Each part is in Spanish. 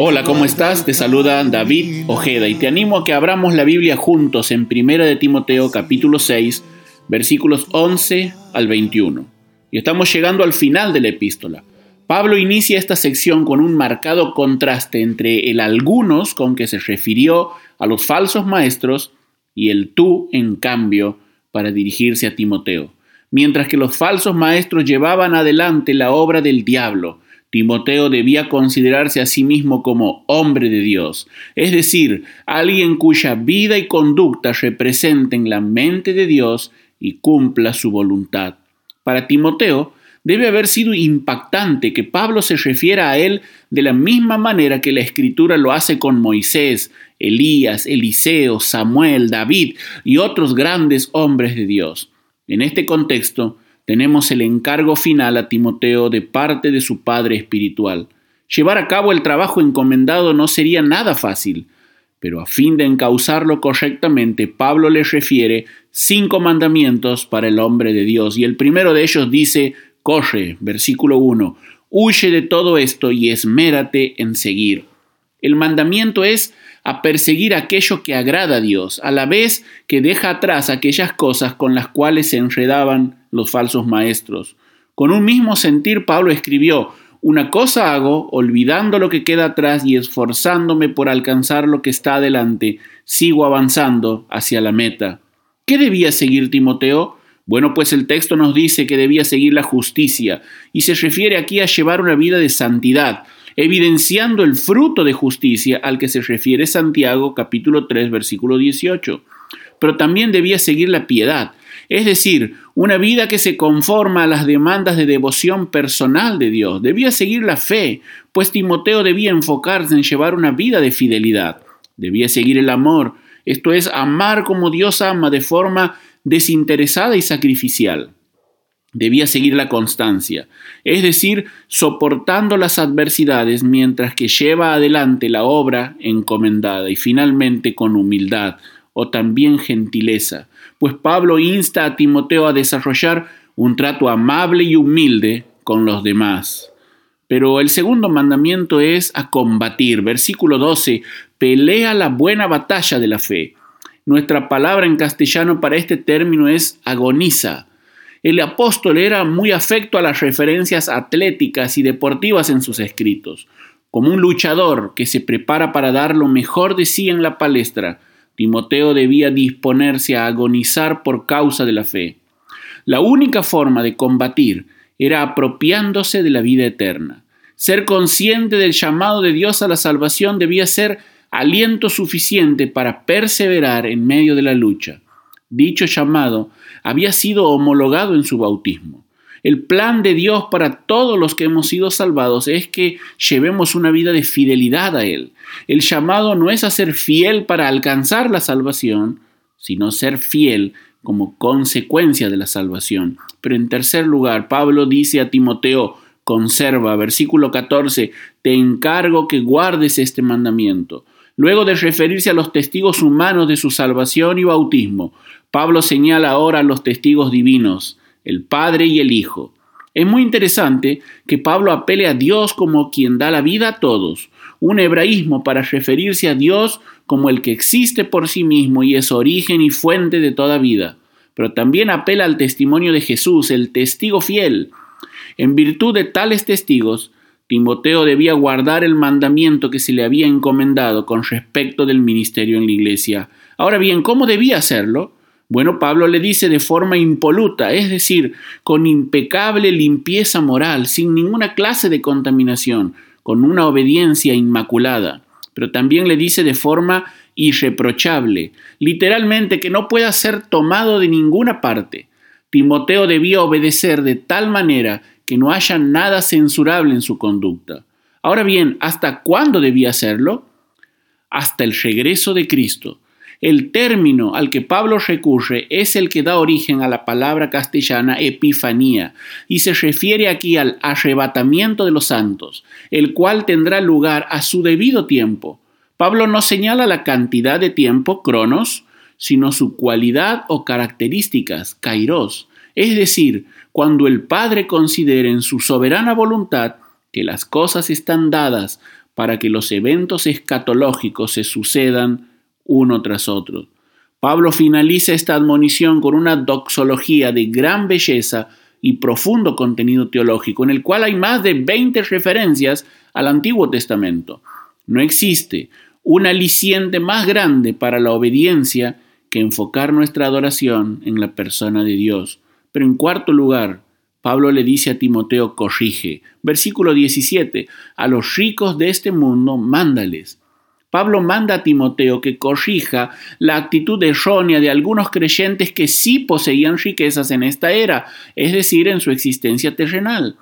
Hola, ¿cómo estás? Te saluda David Ojeda y te animo a que abramos la Biblia juntos en 1 de Timoteo capítulo 6, versículos 11 al 21. Y estamos llegando al final de la epístola. Pablo inicia esta sección con un marcado contraste entre el algunos con que se refirió a los falsos maestros y el tú, en cambio, para dirigirse a Timoteo. Mientras que los falsos maestros llevaban adelante la obra del diablo, Timoteo debía considerarse a sí mismo como hombre de Dios, es decir, alguien cuya vida y conducta representen la mente de Dios y cumpla su voluntad. Para Timoteo, debe haber sido impactante que Pablo se refiera a él de la misma manera que la escritura lo hace con Moisés, Elías, Eliseo, Samuel, David y otros grandes hombres de Dios. En este contexto, tenemos el encargo final a Timoteo de parte de su padre espiritual. Llevar a cabo el trabajo encomendado no sería nada fácil, pero a fin de encauzarlo correctamente, Pablo le refiere cinco mandamientos para el hombre de Dios, y el primero de ellos dice, corre, versículo 1, huye de todo esto y esmérate en seguir. El mandamiento es a perseguir aquello que agrada a Dios, a la vez que deja atrás aquellas cosas con las cuales se enredaban los falsos maestros. Con un mismo sentir, Pablo escribió, una cosa hago, olvidando lo que queda atrás y esforzándome por alcanzar lo que está adelante, sigo avanzando hacia la meta. ¿Qué debía seguir Timoteo? Bueno, pues el texto nos dice que debía seguir la justicia, y se refiere aquí a llevar una vida de santidad, evidenciando el fruto de justicia al que se refiere Santiago capítulo 3 versículo 18. Pero también debía seguir la piedad, es decir, una vida que se conforma a las demandas de devoción personal de Dios. Debía seguir la fe, pues Timoteo debía enfocarse en llevar una vida de fidelidad. Debía seguir el amor, esto es, amar como Dios ama de forma desinteresada y sacrificial. Debía seguir la constancia, es decir, soportando las adversidades mientras que lleva adelante la obra encomendada y finalmente con humildad o también gentileza, pues Pablo insta a Timoteo a desarrollar un trato amable y humilde con los demás. Pero el segundo mandamiento es a combatir. Versículo 12, pelea la buena batalla de la fe. Nuestra palabra en castellano para este término es agoniza. El apóstol era muy afecto a las referencias atléticas y deportivas en sus escritos. Como un luchador que se prepara para dar lo mejor de sí en la palestra, Timoteo debía disponerse a agonizar por causa de la fe. La única forma de combatir era apropiándose de la vida eterna. Ser consciente del llamado de Dios a la salvación debía ser aliento suficiente para perseverar en medio de la lucha. Dicho llamado había sido homologado en su bautismo. El plan de Dios para todos los que hemos sido salvados es que llevemos una vida de fidelidad a Él. El llamado no es a ser fiel para alcanzar la salvación, sino ser fiel como consecuencia de la salvación. Pero en tercer lugar, Pablo dice a Timoteo, conserva, versículo 14, te encargo que guardes este mandamiento. Luego de referirse a los testigos humanos de su salvación y bautismo, Pablo señala ahora a los testigos divinos el Padre y el Hijo. Es muy interesante que Pablo apele a Dios como quien da la vida a todos, un hebraísmo para referirse a Dios como el que existe por sí mismo y es origen y fuente de toda vida, pero también apela al testimonio de Jesús, el testigo fiel. En virtud de tales testigos, Timoteo debía guardar el mandamiento que se le había encomendado con respecto del ministerio en la iglesia. Ahora bien, ¿cómo debía hacerlo? Bueno, Pablo le dice de forma impoluta, es decir, con impecable limpieza moral, sin ninguna clase de contaminación, con una obediencia inmaculada. Pero también le dice de forma irreprochable, literalmente que no pueda ser tomado de ninguna parte. Timoteo debía obedecer de tal manera que no haya nada censurable en su conducta. Ahora bien, ¿hasta cuándo debía hacerlo? hasta el regreso de Cristo. El término al que Pablo recurre es el que da origen a la palabra castellana epifanía y se refiere aquí al arrebatamiento de los santos, el cual tendrá lugar a su debido tiempo. Pablo no señala la cantidad de tiempo, cronos, sino su cualidad o características, kairos, es decir, cuando el Padre considere en su soberana voluntad que las cosas están dadas para que los eventos escatológicos se sucedan uno tras otro. Pablo finaliza esta admonición con una doxología de gran belleza y profundo contenido teológico, en el cual hay más de 20 referencias al Antiguo Testamento. No existe un aliciente más grande para la obediencia que enfocar nuestra adoración en la persona de Dios. Pero en cuarto lugar, Pablo le dice a Timoteo, corrige. Versículo 17, a los ricos de este mundo, mándales Pablo manda a Timoteo que corrija la actitud errónea de algunos creyentes que sí poseían riquezas en esta era, es decir, en su existencia terrenal.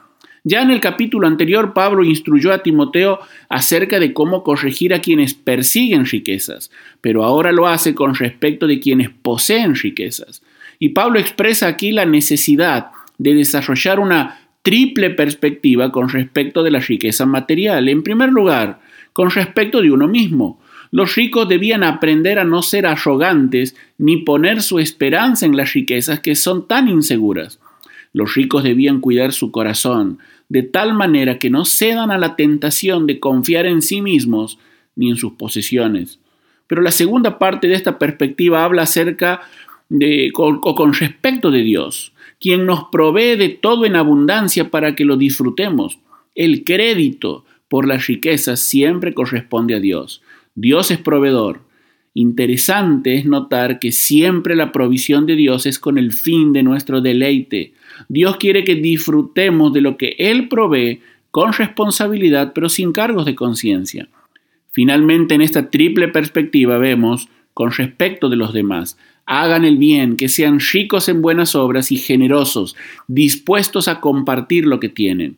Ya en el capítulo anterior, Pablo instruyó a Timoteo acerca de cómo corregir a quienes persiguen riquezas, pero ahora lo hace con respecto de quienes poseen riquezas. Y Pablo expresa aquí la necesidad de desarrollar una triple perspectiva con respecto de la riqueza material. En primer lugar, con respecto de uno mismo. Los ricos debían aprender a no ser arrogantes ni poner su esperanza en las riquezas que son tan inseguras. Los ricos debían cuidar su corazón, de tal manera que no cedan a la tentación de confiar en sí mismos ni en sus posesiones. Pero la segunda parte de esta perspectiva habla acerca de, con respecto de Dios, quien nos provee de todo en abundancia para que lo disfrutemos. El crédito, por las riquezas siempre corresponde a Dios. Dios es proveedor. Interesante es notar que siempre la provisión de Dios es con el fin de nuestro deleite. Dios quiere que disfrutemos de lo que Él provee con responsabilidad pero sin cargos de conciencia. Finalmente, en esta triple perspectiva vemos, con respecto de los demás, hagan el bien, que sean ricos en buenas obras y generosos, dispuestos a compartir lo que tienen.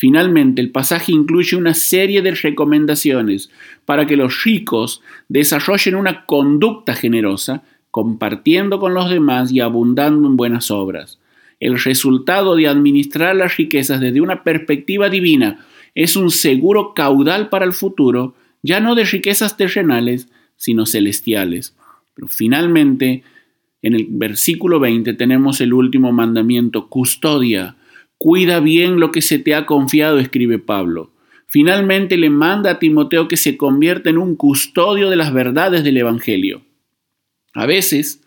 Finalmente, el pasaje incluye una serie de recomendaciones para que los ricos desarrollen una conducta generosa, compartiendo con los demás y abundando en buenas obras. El resultado de administrar las riquezas desde una perspectiva divina es un seguro caudal para el futuro, ya no de riquezas terrenales, sino celestiales. Pero finalmente, en el versículo 20 tenemos el último mandamiento, custodia Cuida bien lo que se te ha confiado, escribe Pablo. Finalmente le manda a Timoteo que se convierta en un custodio de las verdades del Evangelio. A veces,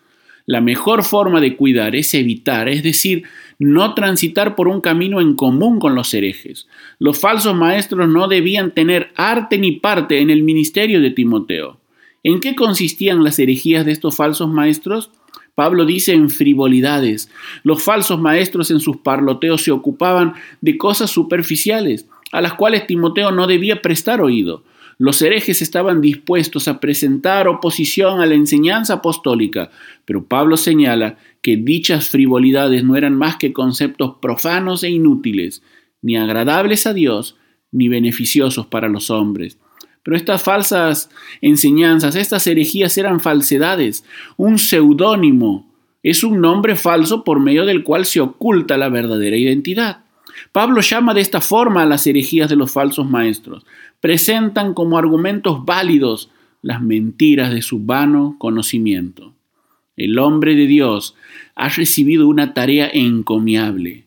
la mejor forma de cuidar es evitar, es decir, no transitar por un camino en común con los herejes. Los falsos maestros no debían tener arte ni parte en el ministerio de Timoteo. ¿En qué consistían las herejías de estos falsos maestros? Pablo dice en frivolidades. Los falsos maestros en sus parloteos se ocupaban de cosas superficiales, a las cuales Timoteo no debía prestar oído. Los herejes estaban dispuestos a presentar oposición a la enseñanza apostólica, pero Pablo señala que dichas frivolidades no eran más que conceptos profanos e inútiles, ni agradables a Dios, ni beneficiosos para los hombres. Pero estas falsas enseñanzas, estas herejías eran falsedades. Un seudónimo es un nombre falso por medio del cual se oculta la verdadera identidad. Pablo llama de esta forma a las herejías de los falsos maestros. Presentan como argumentos válidos las mentiras de su vano conocimiento. El hombre de Dios ha recibido una tarea encomiable,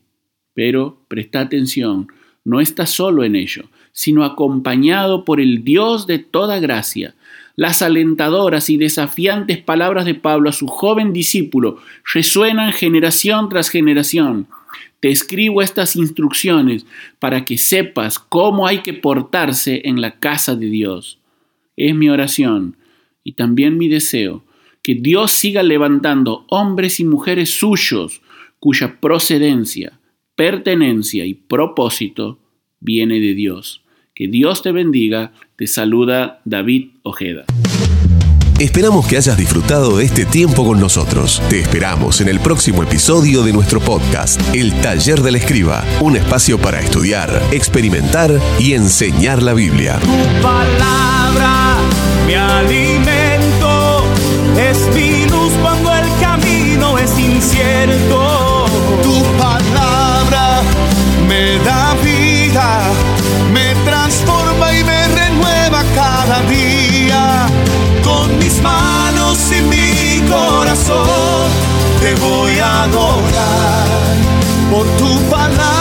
pero presta atención, no está solo en ello, sino acompañado por el Dios de toda gracia. Las alentadoras y desafiantes palabras de Pablo a su joven discípulo resuenan generación tras generación. Te escribo estas instrucciones para que sepas cómo hay que portarse en la casa de Dios. Es mi oración y también mi deseo que Dios siga levantando hombres y mujeres suyos cuya procedencia, pertenencia y propósito viene de Dios. Que Dios te bendiga. Te saluda David Ojeda. Esperamos que hayas disfrutado de este tiempo con nosotros. Te esperamos en el próximo episodio de nuestro podcast, El Taller del Escriba, un espacio para estudiar, experimentar y enseñar la Biblia. Tu palabra, mi alimento, es mi luz cuando el camino es incierto. Tu corazón te voy a adorar. Por tu palabra